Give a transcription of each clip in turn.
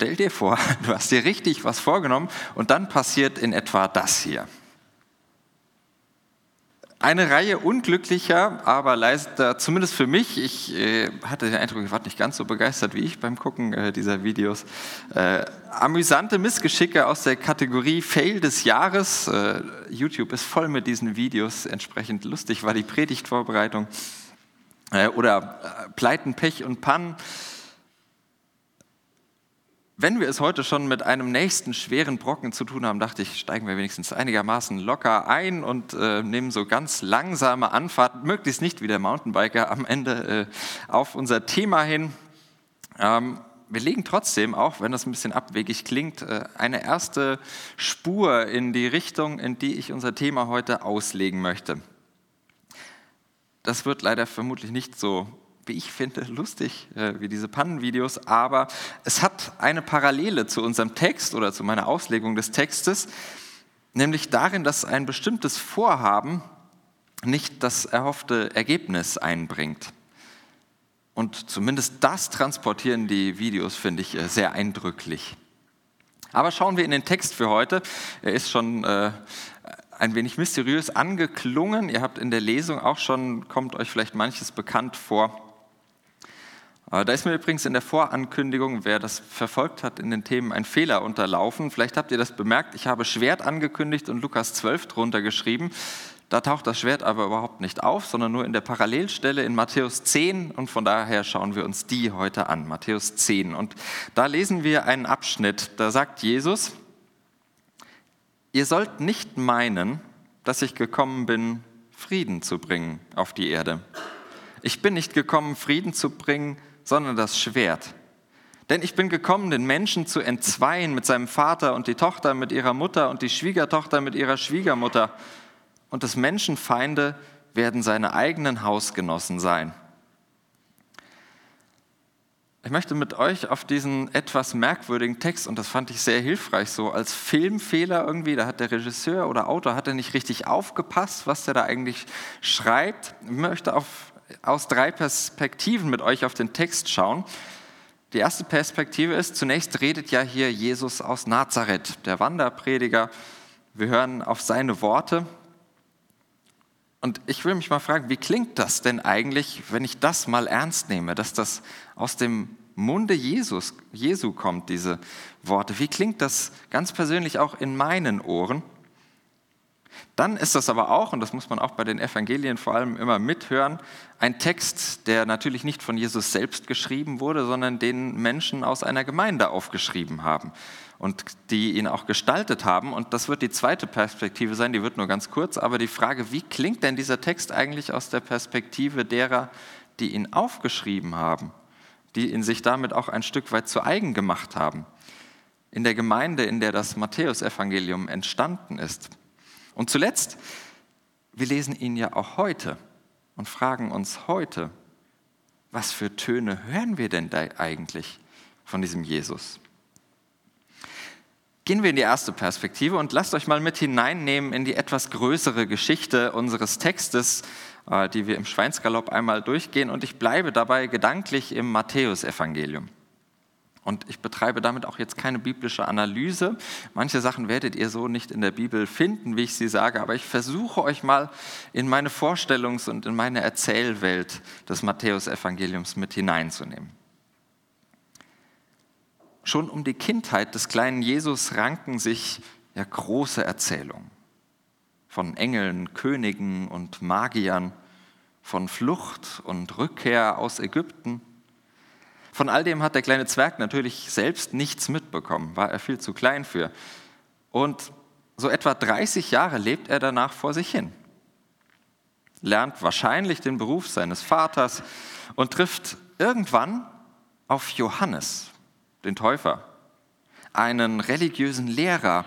stell dir vor, du hast dir richtig was vorgenommen und dann passiert in etwa das hier. Eine Reihe unglücklicher, aber leider, zumindest für mich, ich äh, hatte den Eindruck, ihr wart nicht ganz so begeistert wie ich beim Gucken äh, dieser Videos, äh, amüsante Missgeschicke aus der Kategorie Fail des Jahres. Äh, YouTube ist voll mit diesen Videos, entsprechend lustig war die Predigtvorbereitung. Äh, oder äh, Pleiten, Pech und Pannen wenn wir es heute schon mit einem nächsten schweren Brocken zu tun haben, dachte ich, steigen wir wenigstens einigermaßen locker ein und äh, nehmen so ganz langsame Anfahrt, möglichst nicht wie der Mountainbiker am Ende äh, auf unser Thema hin. Ähm, wir legen trotzdem, auch wenn das ein bisschen abwegig klingt, äh, eine erste Spur in die Richtung, in die ich unser Thema heute auslegen möchte. Das wird leider vermutlich nicht so ich finde, lustig, äh, wie diese Pannenvideos, aber es hat eine Parallele zu unserem Text oder zu meiner Auslegung des Textes, nämlich darin, dass ein bestimmtes Vorhaben nicht das erhoffte Ergebnis einbringt. Und zumindest das transportieren die Videos, finde ich, äh, sehr eindrücklich. Aber schauen wir in den Text für heute. Er ist schon äh, ein wenig mysteriös angeklungen. Ihr habt in der Lesung auch schon, kommt euch vielleicht manches bekannt vor. Da ist mir übrigens in der Vorankündigung, wer das verfolgt hat in den Themen, ein Fehler unterlaufen. Vielleicht habt ihr das bemerkt. Ich habe Schwert angekündigt und Lukas 12 drunter geschrieben. Da taucht das Schwert aber überhaupt nicht auf, sondern nur in der Parallelstelle in Matthäus 10 und von daher schauen wir uns die heute an. Matthäus 10. Und da lesen wir einen Abschnitt. Da sagt Jesus, ihr sollt nicht meinen, dass ich gekommen bin, Frieden zu bringen auf die Erde. Ich bin nicht gekommen, Frieden zu bringen, sondern das Schwert. Denn ich bin gekommen, den Menschen zu entzweien mit seinem Vater und die Tochter mit ihrer Mutter und die Schwiegertochter mit ihrer Schwiegermutter. Und des Menschen Feinde werden seine eigenen Hausgenossen sein. Ich möchte mit euch auf diesen etwas merkwürdigen Text, und das fand ich sehr hilfreich, so als Filmfehler irgendwie, da hat der Regisseur oder Autor hat er nicht richtig aufgepasst, was der da eigentlich schreibt. Ich möchte auf aus drei Perspektiven mit euch auf den Text schauen. Die erste Perspektive ist, zunächst redet ja hier Jesus aus Nazareth, der Wanderprediger. Wir hören auf seine Worte. Und ich will mich mal fragen, wie klingt das denn eigentlich, wenn ich das mal ernst nehme, dass das aus dem Munde Jesus, Jesu kommt, diese Worte? Wie klingt das ganz persönlich auch in meinen Ohren? Dann ist das aber auch, und das muss man auch bei den Evangelien vor allem immer mithören, ein Text, der natürlich nicht von Jesus selbst geschrieben wurde, sondern den Menschen aus einer Gemeinde aufgeschrieben haben und die ihn auch gestaltet haben. Und das wird die zweite Perspektive sein, die wird nur ganz kurz, aber die Frage, wie klingt denn dieser Text eigentlich aus der Perspektive derer, die ihn aufgeschrieben haben, die ihn sich damit auch ein Stück weit zu eigen gemacht haben? In der Gemeinde, in der das Matthäusevangelium entstanden ist. Und zuletzt, wir lesen ihn ja auch heute und fragen uns heute, was für Töne hören wir denn da eigentlich von diesem Jesus? Gehen wir in die erste Perspektive und lasst euch mal mit hineinnehmen in die etwas größere Geschichte unseres Textes, äh, die wir im Schweinsgalopp einmal durchgehen. Und ich bleibe dabei gedanklich im Matthäusevangelium. Und ich betreibe damit auch jetzt keine biblische Analyse. Manche Sachen werdet ihr so nicht in der Bibel finden, wie ich sie sage, aber ich versuche euch mal in meine Vorstellungs- und in meine Erzählwelt des Matthäusevangeliums mit hineinzunehmen. Schon um die Kindheit des kleinen Jesus ranken sich ja große Erzählungen von Engeln, Königen und Magiern, von Flucht und Rückkehr aus Ägypten von all dem hat der kleine Zwerg natürlich selbst nichts mitbekommen, war er viel zu klein für. Und so etwa 30 Jahre lebt er danach vor sich hin, lernt wahrscheinlich den Beruf seines Vaters und trifft irgendwann auf Johannes, den Täufer, einen religiösen Lehrer,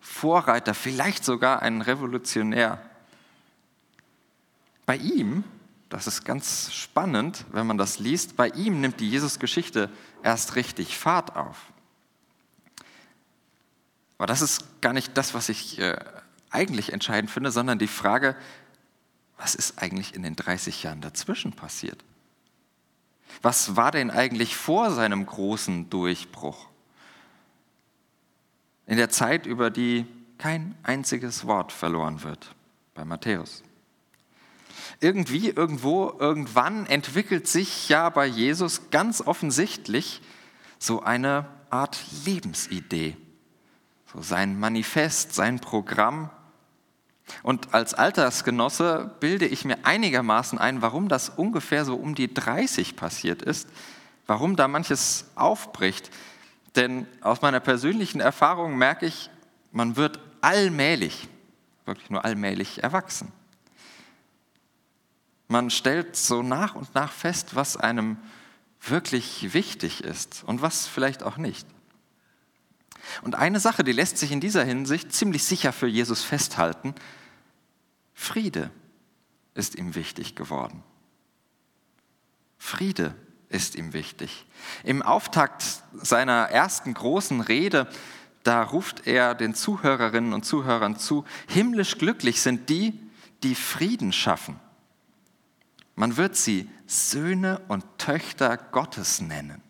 Vorreiter, vielleicht sogar einen Revolutionär. Bei ihm das ist ganz spannend, wenn man das liest. Bei ihm nimmt die Jesus-Geschichte erst richtig Fahrt auf. Aber das ist gar nicht das, was ich äh, eigentlich entscheidend finde, sondern die Frage, was ist eigentlich in den 30 Jahren dazwischen passiert? Was war denn eigentlich vor seinem großen Durchbruch? In der Zeit, über die kein einziges Wort verloren wird, bei Matthäus. Irgendwie, irgendwo, irgendwann entwickelt sich ja bei Jesus ganz offensichtlich so eine Art Lebensidee, so sein Manifest, sein Programm. Und als Altersgenosse bilde ich mir einigermaßen ein, warum das ungefähr so um die 30 passiert ist, warum da manches aufbricht. Denn aus meiner persönlichen Erfahrung merke ich, man wird allmählich, wirklich nur allmählich erwachsen. Man stellt so nach und nach fest, was einem wirklich wichtig ist und was vielleicht auch nicht. Und eine Sache, die lässt sich in dieser Hinsicht ziemlich sicher für Jesus festhalten, Friede ist ihm wichtig geworden. Friede ist ihm wichtig. Im Auftakt seiner ersten großen Rede, da ruft er den Zuhörerinnen und Zuhörern zu, himmlisch glücklich sind die, die Frieden schaffen. Man wird sie Söhne und Töchter Gottes nennen.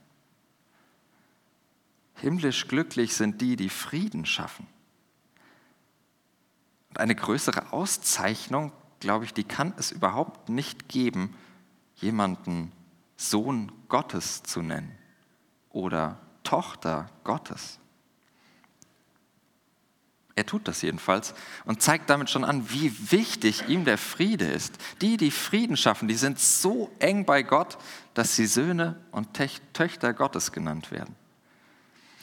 Himmlisch glücklich sind die, die Frieden schaffen. Und eine größere Auszeichnung, glaube ich, die kann es überhaupt nicht geben, jemanden Sohn Gottes zu nennen oder Tochter Gottes. Er tut das jedenfalls und zeigt damit schon an, wie wichtig ihm der Friede ist. Die, die Frieden schaffen, die sind so eng bei Gott, dass sie Söhne und Töchter Gottes genannt werden.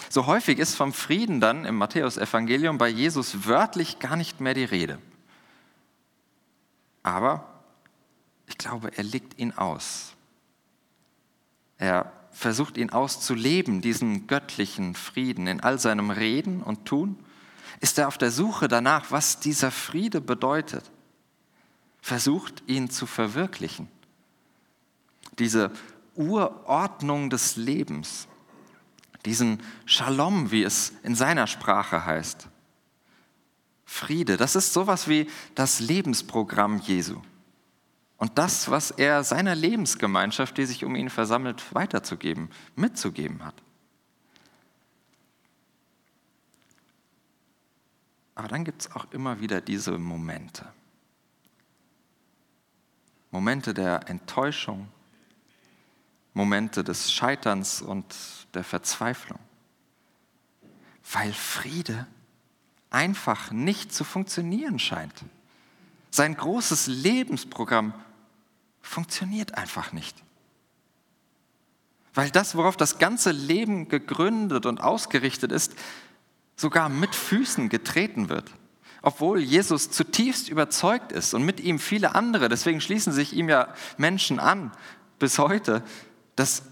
So häufig ist vom Frieden dann im Matthäusevangelium bei Jesus wörtlich gar nicht mehr die Rede. Aber ich glaube, er legt ihn aus. Er versucht ihn auszuleben, diesen göttlichen Frieden in all seinem Reden und Tun ist er auf der Suche danach, was dieser Friede bedeutet. Versucht ihn zu verwirklichen. Diese Urordnung des Lebens, diesen Shalom, wie es in seiner Sprache heißt. Friede, das ist sowas wie das Lebensprogramm Jesu. Und das, was er seiner Lebensgemeinschaft, die sich um ihn versammelt, weiterzugeben, mitzugeben hat. Aber dann gibt es auch immer wieder diese Momente. Momente der Enttäuschung, Momente des Scheiterns und der Verzweiflung. Weil Friede einfach nicht zu funktionieren scheint. Sein großes Lebensprogramm funktioniert einfach nicht. Weil das, worauf das ganze Leben gegründet und ausgerichtet ist, sogar mit Füßen getreten wird. Obwohl Jesus zutiefst überzeugt ist und mit ihm viele andere, deswegen schließen sich ihm ja Menschen an bis heute, dass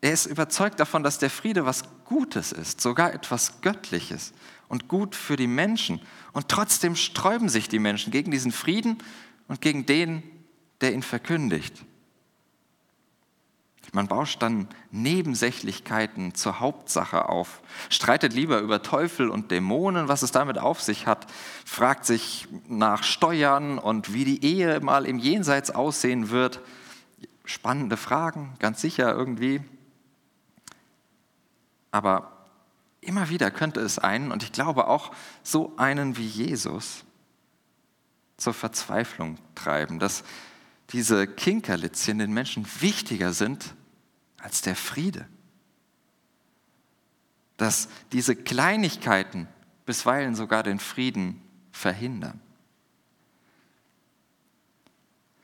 er ist überzeugt davon, dass der Friede was Gutes ist, sogar etwas Göttliches und gut für die Menschen. Und trotzdem sträuben sich die Menschen gegen diesen Frieden und gegen den, der ihn verkündigt. Man bauscht dann Nebensächlichkeiten zur Hauptsache auf, streitet lieber über Teufel und Dämonen, was es damit auf sich hat, fragt sich nach Steuern und wie die Ehe mal im Jenseits aussehen wird. Spannende Fragen, ganz sicher irgendwie. Aber immer wieder könnte es einen, und ich glaube auch so einen wie Jesus, zur Verzweiflung treiben, dass diese Kinkerlitzchen den Menschen wichtiger sind als der Friede. Dass diese Kleinigkeiten bisweilen sogar den Frieden verhindern.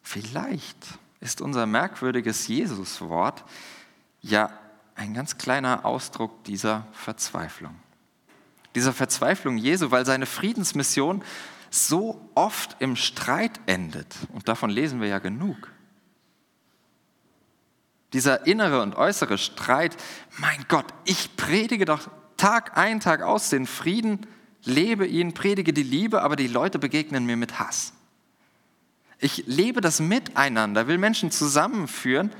Vielleicht ist unser merkwürdiges Jesuswort ja ein ganz kleiner Ausdruck dieser Verzweiflung. Dieser Verzweiflung Jesu, weil seine Friedensmission so oft im Streit endet. Und davon lesen wir ja genug. Dieser innere und äußere Streit, mein Gott, ich predige doch Tag ein, Tag aus den Frieden, lebe ihn, predige die Liebe, aber die Leute begegnen mir mit Hass. Ich lebe das Miteinander, will Menschen zusammenführen,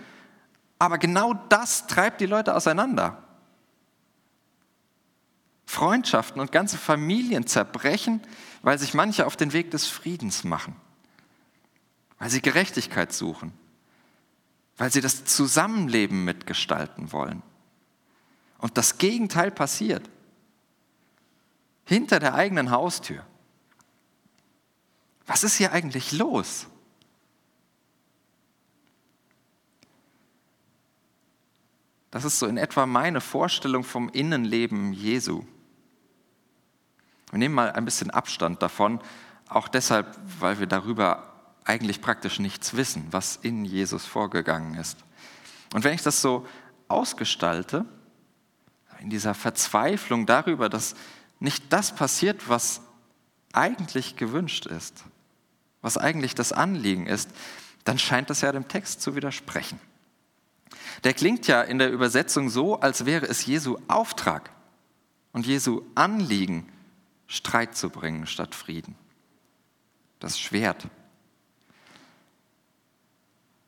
aber genau das treibt die Leute auseinander. Freundschaften und ganze Familien zerbrechen, weil sich manche auf den Weg des Friedens machen, weil sie Gerechtigkeit suchen, weil sie das Zusammenleben mitgestalten wollen. Und das Gegenteil passiert. hinter der eigenen Haustür. Was ist hier eigentlich los? Das ist so in etwa meine Vorstellung vom Innenleben Jesu. Wir nehmen mal ein bisschen Abstand davon, auch deshalb, weil wir darüber eigentlich praktisch nichts wissen, was in Jesus vorgegangen ist. Und wenn ich das so ausgestalte, in dieser Verzweiflung darüber, dass nicht das passiert, was eigentlich gewünscht ist, was eigentlich das Anliegen ist, dann scheint das ja dem Text zu widersprechen. Der klingt ja in der Übersetzung so, als wäre es Jesu Auftrag und Jesu Anliegen, Streit zu bringen statt Frieden. Das Schwert.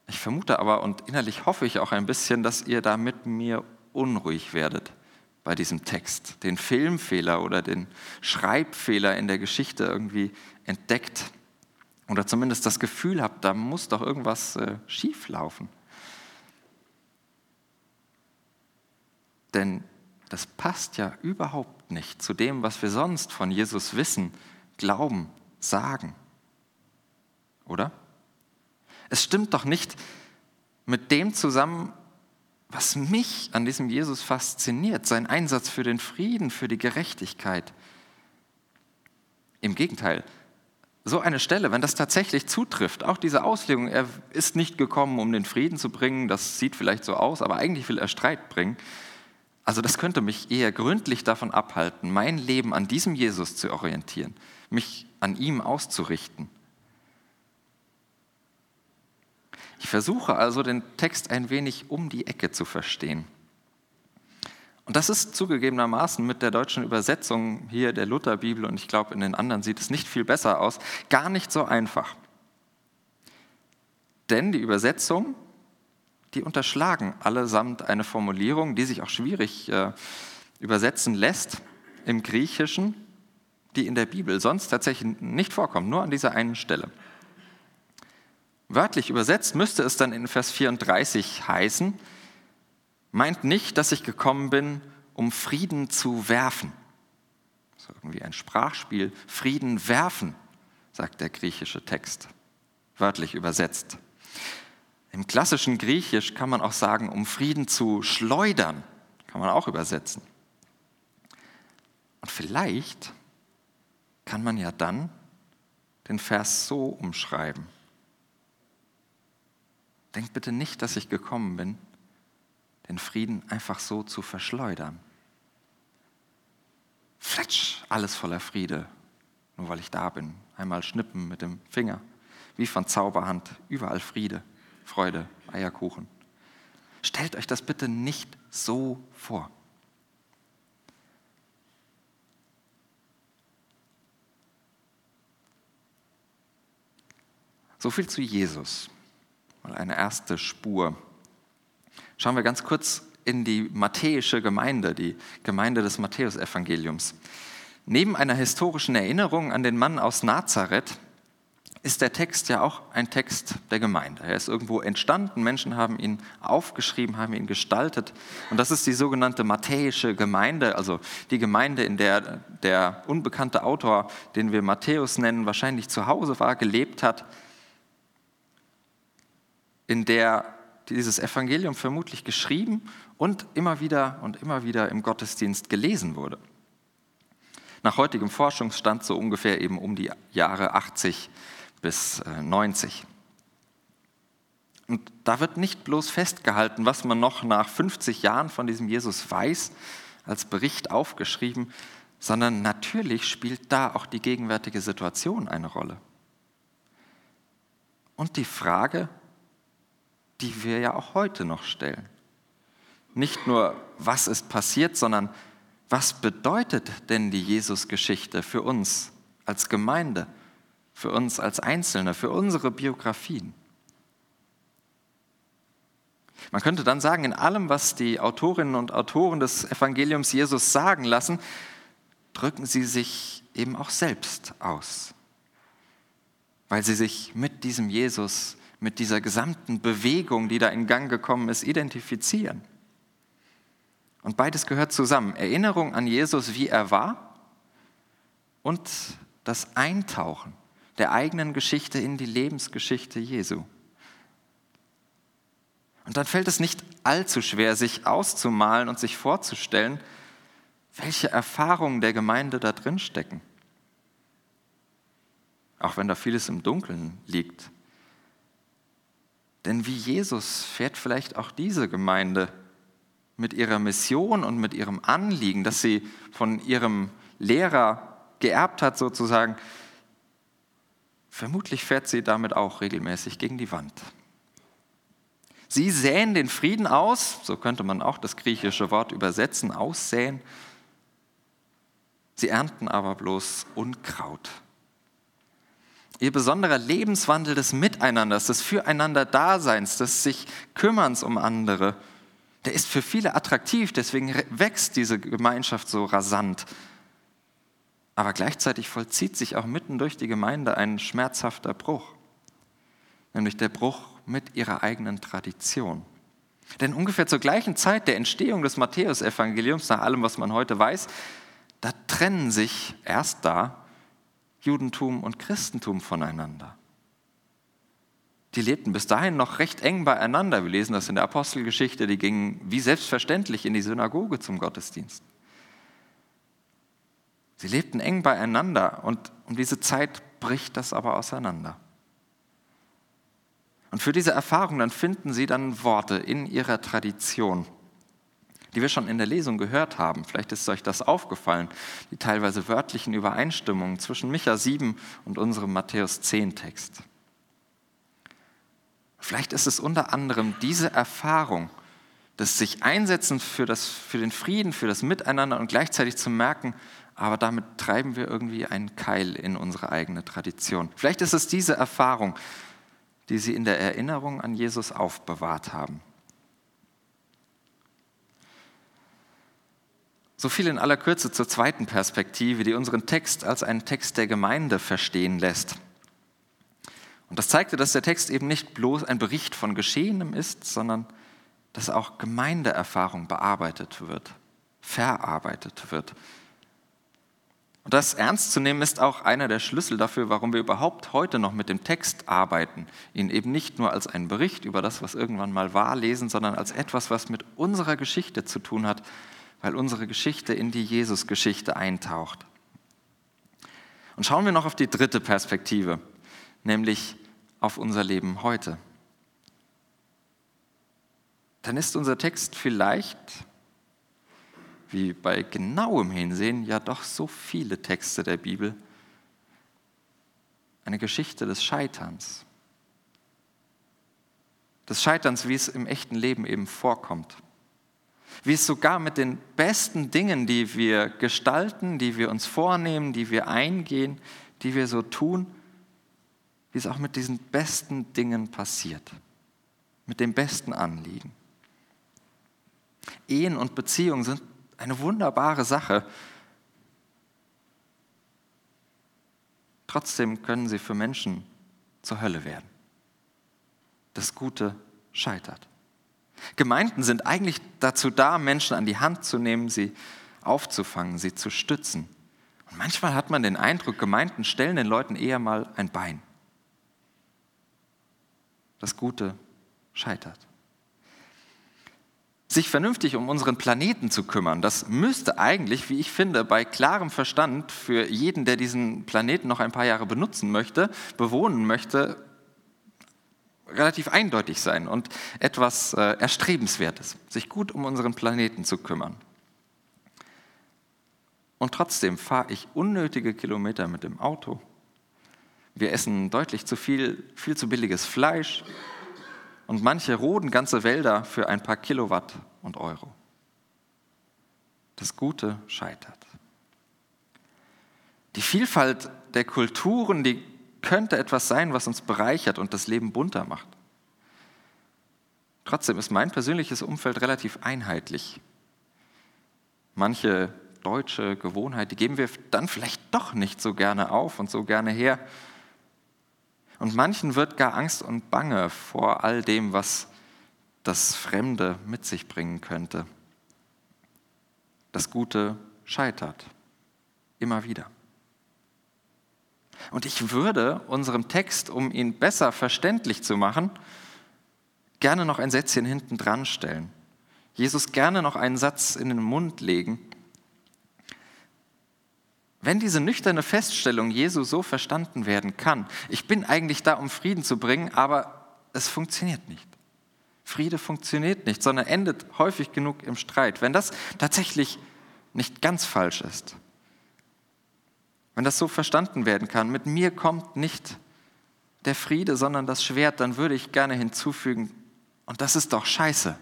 Ich vermute aber und innerlich hoffe ich auch ein bisschen, dass ihr da mit mir unruhig werdet bei diesem Text, den Filmfehler oder den Schreibfehler in der Geschichte irgendwie entdeckt oder zumindest das Gefühl habt, da muss doch irgendwas äh, schief laufen. Denn das passt ja überhaupt nicht zu dem, was wir sonst von Jesus wissen, glauben, sagen. Oder? Es stimmt doch nicht mit dem zusammen, was mich an diesem Jesus fasziniert, sein Einsatz für den Frieden, für die Gerechtigkeit. Im Gegenteil, so eine Stelle, wenn das tatsächlich zutrifft, auch diese Auslegung, er ist nicht gekommen, um den Frieden zu bringen, das sieht vielleicht so aus, aber eigentlich will er Streit bringen. Also das könnte mich eher gründlich davon abhalten, mein Leben an diesem Jesus zu orientieren, mich an ihm auszurichten. Ich versuche also den Text ein wenig um die Ecke zu verstehen. Und das ist zugegebenermaßen mit der deutschen Übersetzung hier der Lutherbibel und ich glaube in den anderen sieht es nicht viel besser aus, gar nicht so einfach. Denn die Übersetzungen, die unterschlagen allesamt eine Formulierung, die sich auch schwierig äh, übersetzen lässt im Griechischen, die in der Bibel sonst tatsächlich nicht vorkommt, nur an dieser einen Stelle. Wörtlich übersetzt müsste es dann in Vers 34 heißen, meint nicht, dass ich gekommen bin, um Frieden zu werfen. So irgendwie ein Sprachspiel, Frieden werfen, sagt der griechische Text, wörtlich übersetzt. Im klassischen Griechisch kann man auch sagen, um Frieden zu schleudern, kann man auch übersetzen. Und vielleicht kann man ja dann den Vers so umschreiben. Denkt bitte nicht, dass ich gekommen bin, den Frieden einfach so zu verschleudern. Fletsch, alles voller Friede, nur weil ich da bin. Einmal schnippen mit dem Finger, wie von Zauberhand, überall Friede, Freude, Eierkuchen. Stellt euch das bitte nicht so vor. So viel zu Jesus mal eine erste Spur. Schauen wir ganz kurz in die matthäische Gemeinde, die Gemeinde des Matthäusevangeliums. Neben einer historischen Erinnerung an den Mann aus Nazareth ist der Text ja auch ein Text der Gemeinde. Er ist irgendwo entstanden, Menschen haben ihn aufgeschrieben, haben ihn gestaltet. Und das ist die sogenannte matthäische Gemeinde, also die Gemeinde, in der der unbekannte Autor, den wir Matthäus nennen, wahrscheinlich zu Hause war, gelebt hat in der dieses Evangelium vermutlich geschrieben und immer wieder und immer wieder im Gottesdienst gelesen wurde. Nach heutigem Forschungsstand so ungefähr eben um die Jahre 80 bis 90. Äh, und da wird nicht bloß festgehalten, was man noch nach 50 Jahren von diesem Jesus weiß, als Bericht aufgeschrieben, sondern natürlich spielt da auch die gegenwärtige Situation eine Rolle. Und die Frage, die wir ja auch heute noch stellen. Nicht nur, was ist passiert, sondern was bedeutet denn die Jesus-Geschichte für uns als Gemeinde, für uns als Einzelne, für unsere Biografien? Man könnte dann sagen, in allem, was die Autorinnen und Autoren des Evangeliums Jesus sagen lassen, drücken sie sich eben auch selbst aus, weil sie sich mit diesem Jesus mit dieser gesamten Bewegung, die da in Gang gekommen ist, identifizieren. Und beides gehört zusammen. Erinnerung an Jesus, wie er war, und das Eintauchen der eigenen Geschichte in die Lebensgeschichte Jesu. Und dann fällt es nicht allzu schwer, sich auszumalen und sich vorzustellen, welche Erfahrungen der Gemeinde da drin stecken. Auch wenn da vieles im Dunkeln liegt. Denn wie Jesus fährt vielleicht auch diese Gemeinde mit ihrer Mission und mit ihrem Anliegen, das sie von ihrem Lehrer geerbt hat sozusagen, vermutlich fährt sie damit auch regelmäßig gegen die Wand. Sie säen den Frieden aus, so könnte man auch das griechische Wort übersetzen, aussäen. Sie ernten aber bloß Unkraut. Ihr besonderer Lebenswandel des Miteinanders, des Füreinander-Daseins, des sich Kümmerns um andere, der ist für viele attraktiv, deswegen wächst diese Gemeinschaft so rasant. Aber gleichzeitig vollzieht sich auch mitten durch die Gemeinde ein schmerzhafter Bruch, nämlich der Bruch mit ihrer eigenen Tradition. Denn ungefähr zur gleichen Zeit der Entstehung des Matthäusevangeliums, nach allem, was man heute weiß, da trennen sich erst da Judentum und Christentum voneinander. Die lebten bis dahin noch recht eng beieinander. Wir lesen das in der Apostelgeschichte. Die gingen wie selbstverständlich in die Synagoge zum Gottesdienst. Sie lebten eng beieinander und um diese Zeit bricht das aber auseinander. Und für diese Erfahrung dann finden sie dann Worte in ihrer Tradition die wir schon in der Lesung gehört haben. Vielleicht ist euch das aufgefallen, die teilweise wörtlichen Übereinstimmungen zwischen Micha 7 und unserem Matthäus 10 Text. Vielleicht ist es unter anderem diese Erfahrung, das sich einsetzen für, das, für den Frieden, für das Miteinander und gleichzeitig zu merken, aber damit treiben wir irgendwie einen Keil in unsere eigene Tradition. Vielleicht ist es diese Erfahrung, die sie in der Erinnerung an Jesus aufbewahrt haben. So viel in aller Kürze zur zweiten Perspektive, die unseren Text als einen Text der Gemeinde verstehen lässt. Und das zeigte, dass der Text eben nicht bloß ein Bericht von Geschehenem ist, sondern dass auch Gemeindeerfahrung bearbeitet wird, verarbeitet wird. Und das ernst zu nehmen ist auch einer der Schlüssel dafür, warum wir überhaupt heute noch mit dem Text arbeiten, ihn eben nicht nur als einen Bericht über das, was irgendwann mal war, lesen, sondern als etwas, was mit unserer Geschichte zu tun hat weil unsere Geschichte in die Jesus-Geschichte eintaucht. Und schauen wir noch auf die dritte Perspektive, nämlich auf unser Leben heute. Dann ist unser Text vielleicht, wie bei genauem Hinsehen, ja doch so viele Texte der Bibel, eine Geschichte des Scheiterns. Des Scheiterns, wie es im echten Leben eben vorkommt wie es sogar mit den besten Dingen, die wir gestalten, die wir uns vornehmen, die wir eingehen, die wir so tun, wie es auch mit diesen besten Dingen passiert, mit dem besten Anliegen. Ehen und Beziehungen sind eine wunderbare Sache. Trotzdem können sie für Menschen zur Hölle werden. Das Gute scheitert. Gemeinden sind eigentlich dazu da, Menschen an die Hand zu nehmen, sie aufzufangen, sie zu stützen. Und manchmal hat man den Eindruck, Gemeinden stellen den Leuten eher mal ein Bein. Das Gute scheitert. Sich vernünftig um unseren Planeten zu kümmern, das müsste eigentlich, wie ich finde, bei klarem Verstand für jeden, der diesen Planeten noch ein paar Jahre benutzen möchte, bewohnen möchte, relativ eindeutig sein und etwas äh, Erstrebenswertes, sich gut um unseren Planeten zu kümmern. Und trotzdem fahre ich unnötige Kilometer mit dem Auto. Wir essen deutlich zu viel, viel zu billiges Fleisch und manche roden ganze Wälder für ein paar Kilowatt und Euro. Das Gute scheitert. Die Vielfalt der Kulturen, die könnte etwas sein, was uns bereichert und das Leben bunter macht. Trotzdem ist mein persönliches Umfeld relativ einheitlich. Manche deutsche Gewohnheit, die geben wir dann vielleicht doch nicht so gerne auf und so gerne her. Und manchen wird gar Angst und Bange vor all dem, was das Fremde mit sich bringen könnte. Das Gute scheitert. Immer wieder. Und ich würde unserem Text, um ihn besser verständlich zu machen, gerne noch ein Sätzchen hinten dran stellen. Jesus gerne noch einen Satz in den Mund legen. Wenn diese nüchterne Feststellung Jesu so verstanden werden kann, ich bin eigentlich da, um Frieden zu bringen, aber es funktioniert nicht. Friede funktioniert nicht, sondern endet häufig genug im Streit. Wenn das tatsächlich nicht ganz falsch ist, wenn das so verstanden werden kann, mit mir kommt nicht der Friede, sondern das Schwert, dann würde ich gerne hinzufügen, und das ist doch scheiße.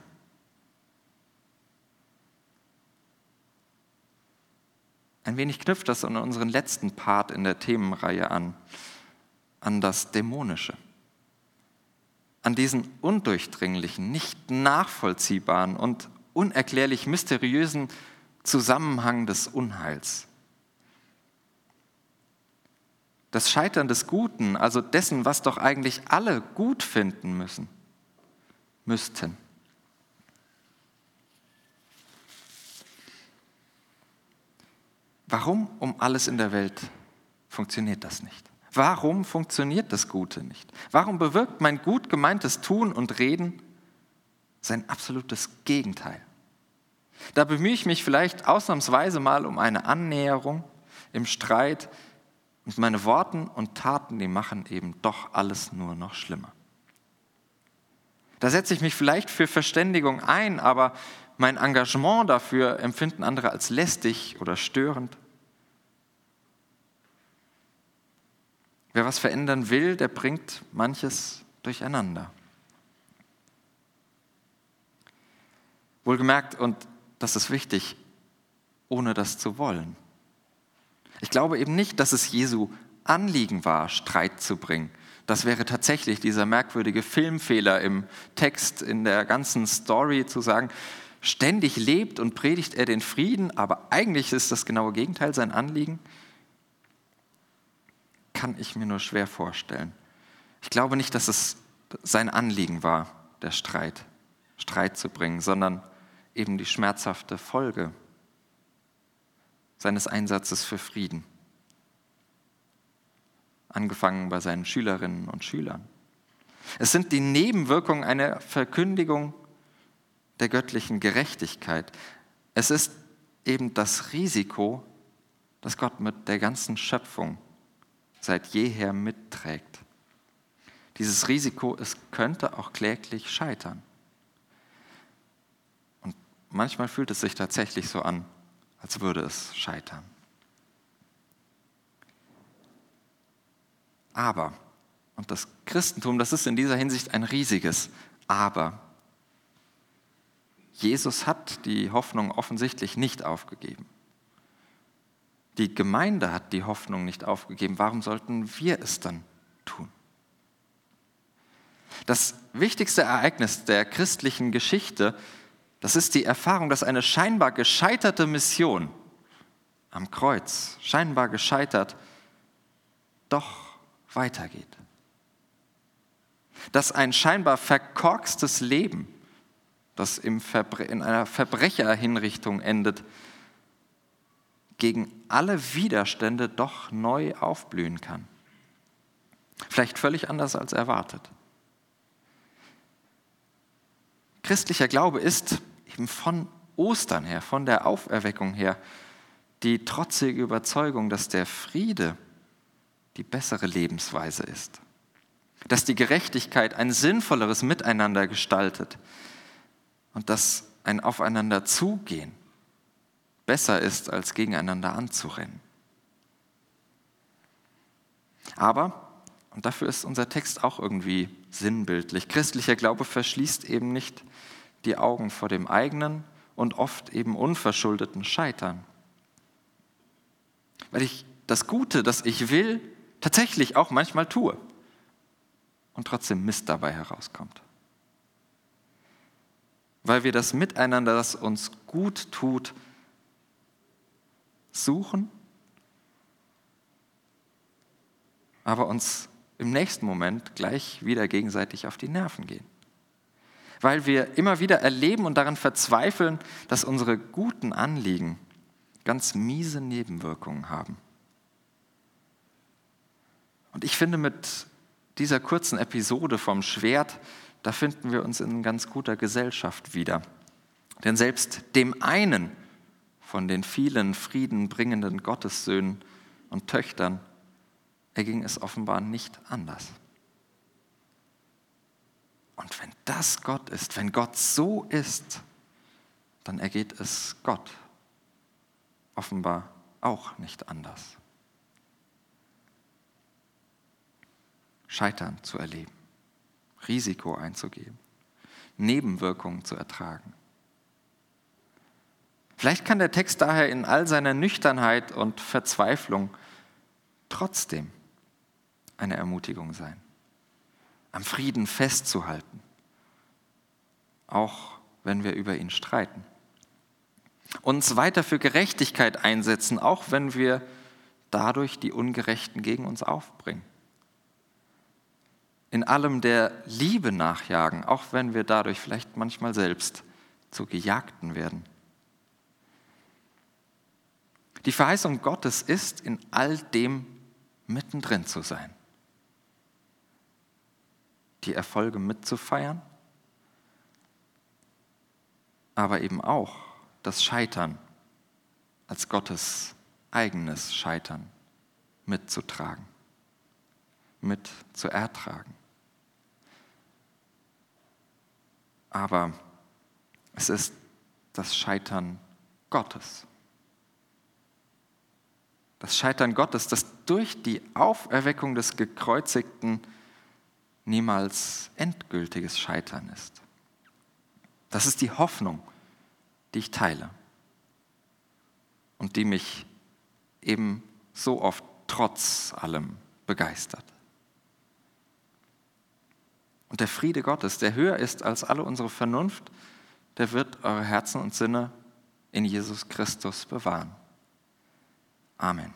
Ein wenig knüpft das an unseren letzten Part in der Themenreihe an, an das Dämonische, an diesen undurchdringlichen, nicht nachvollziehbaren und unerklärlich mysteriösen Zusammenhang des Unheils. Das Scheitern des Guten, also dessen, was doch eigentlich alle gut finden müssen, müssten. Warum um alles in der Welt funktioniert das nicht? Warum funktioniert das Gute nicht? Warum bewirkt mein gut gemeintes Tun und Reden sein absolutes Gegenteil? Da bemühe ich mich vielleicht ausnahmsweise mal um eine Annäherung im Streit, und meine Worten und Taten, die machen eben doch alles nur noch schlimmer. Da setze ich mich vielleicht für Verständigung ein, aber mein Engagement dafür empfinden andere als lästig oder störend. Wer was verändern will, der bringt manches durcheinander. Wohlgemerkt, und das ist wichtig, ohne das zu wollen. Ich glaube eben nicht, dass es Jesu Anliegen war, Streit zu bringen. Das wäre tatsächlich dieser merkwürdige Filmfehler im Text, in der ganzen Story zu sagen, ständig lebt und predigt er den Frieden, aber eigentlich ist das genaue Gegenteil sein Anliegen. Kann ich mir nur schwer vorstellen. Ich glaube nicht, dass es sein Anliegen war, der Streit, Streit zu bringen, sondern eben die schmerzhafte Folge seines Einsatzes für Frieden. Angefangen bei seinen Schülerinnen und Schülern. Es sind die Nebenwirkungen einer Verkündigung der göttlichen Gerechtigkeit. Es ist eben das Risiko, das Gott mit der ganzen Schöpfung seit jeher mitträgt. Dieses Risiko, es könnte auch kläglich scheitern. Und manchmal fühlt es sich tatsächlich so an, als würde es scheitern. Aber, und das Christentum, das ist in dieser Hinsicht ein riesiges Aber. Jesus hat die Hoffnung offensichtlich nicht aufgegeben. Die Gemeinde hat die Hoffnung nicht aufgegeben. Warum sollten wir es dann tun? Das wichtigste Ereignis der christlichen Geschichte das ist die Erfahrung, dass eine scheinbar gescheiterte Mission am Kreuz, scheinbar gescheitert, doch weitergeht. Dass ein scheinbar verkorkstes Leben, das in einer Verbrecherhinrichtung endet, gegen alle Widerstände doch neu aufblühen kann. Vielleicht völlig anders als erwartet. Christlicher Glaube ist, eben von Ostern her, von der Auferweckung her, die trotzige Überzeugung, dass der Friede die bessere Lebensweise ist, dass die Gerechtigkeit ein sinnvolleres Miteinander gestaltet und dass ein Aufeinander zugehen besser ist, als gegeneinander anzurennen. Aber, und dafür ist unser Text auch irgendwie sinnbildlich, christlicher Glaube verschließt eben nicht die Augen vor dem eigenen und oft eben unverschuldeten Scheitern. Weil ich das Gute, das ich will, tatsächlich auch manchmal tue und trotzdem Mist dabei herauskommt. Weil wir das Miteinander, das uns gut tut, suchen, aber uns im nächsten Moment gleich wieder gegenseitig auf die Nerven gehen weil wir immer wieder erleben und daran verzweifeln, dass unsere guten Anliegen ganz miese Nebenwirkungen haben. Und ich finde, mit dieser kurzen Episode vom Schwert, da finden wir uns in ganz guter Gesellschaft wieder. Denn selbst dem einen von den vielen friedenbringenden Gottessöhnen und Töchtern erging es offenbar nicht anders. Und wenn das Gott ist, wenn Gott so ist, dann ergeht es Gott offenbar auch nicht anders. Scheitern zu erleben, Risiko einzugehen, Nebenwirkungen zu ertragen. Vielleicht kann der Text daher in all seiner Nüchternheit und Verzweiflung trotzdem eine Ermutigung sein, am Frieden festzuhalten, auch wenn wir über ihn streiten. Uns weiter für Gerechtigkeit einsetzen, auch wenn wir dadurch die Ungerechten gegen uns aufbringen. In allem der Liebe nachjagen, auch wenn wir dadurch vielleicht manchmal selbst zu Gejagten werden. Die Verheißung Gottes ist, in all dem mittendrin zu sein. Die Erfolge mitzufeiern, aber eben auch das Scheitern als Gottes eigenes Scheitern mitzutragen, mit zu ertragen. Aber es ist das Scheitern Gottes das Scheitern Gottes, das durch die Auferweckung des Gekreuzigten niemals endgültiges Scheitern ist. Das ist die Hoffnung, die ich teile und die mich eben so oft trotz allem begeistert. Und der Friede Gottes, der höher ist als alle unsere Vernunft, der wird eure Herzen und Sinne in Jesus Christus bewahren. Amen.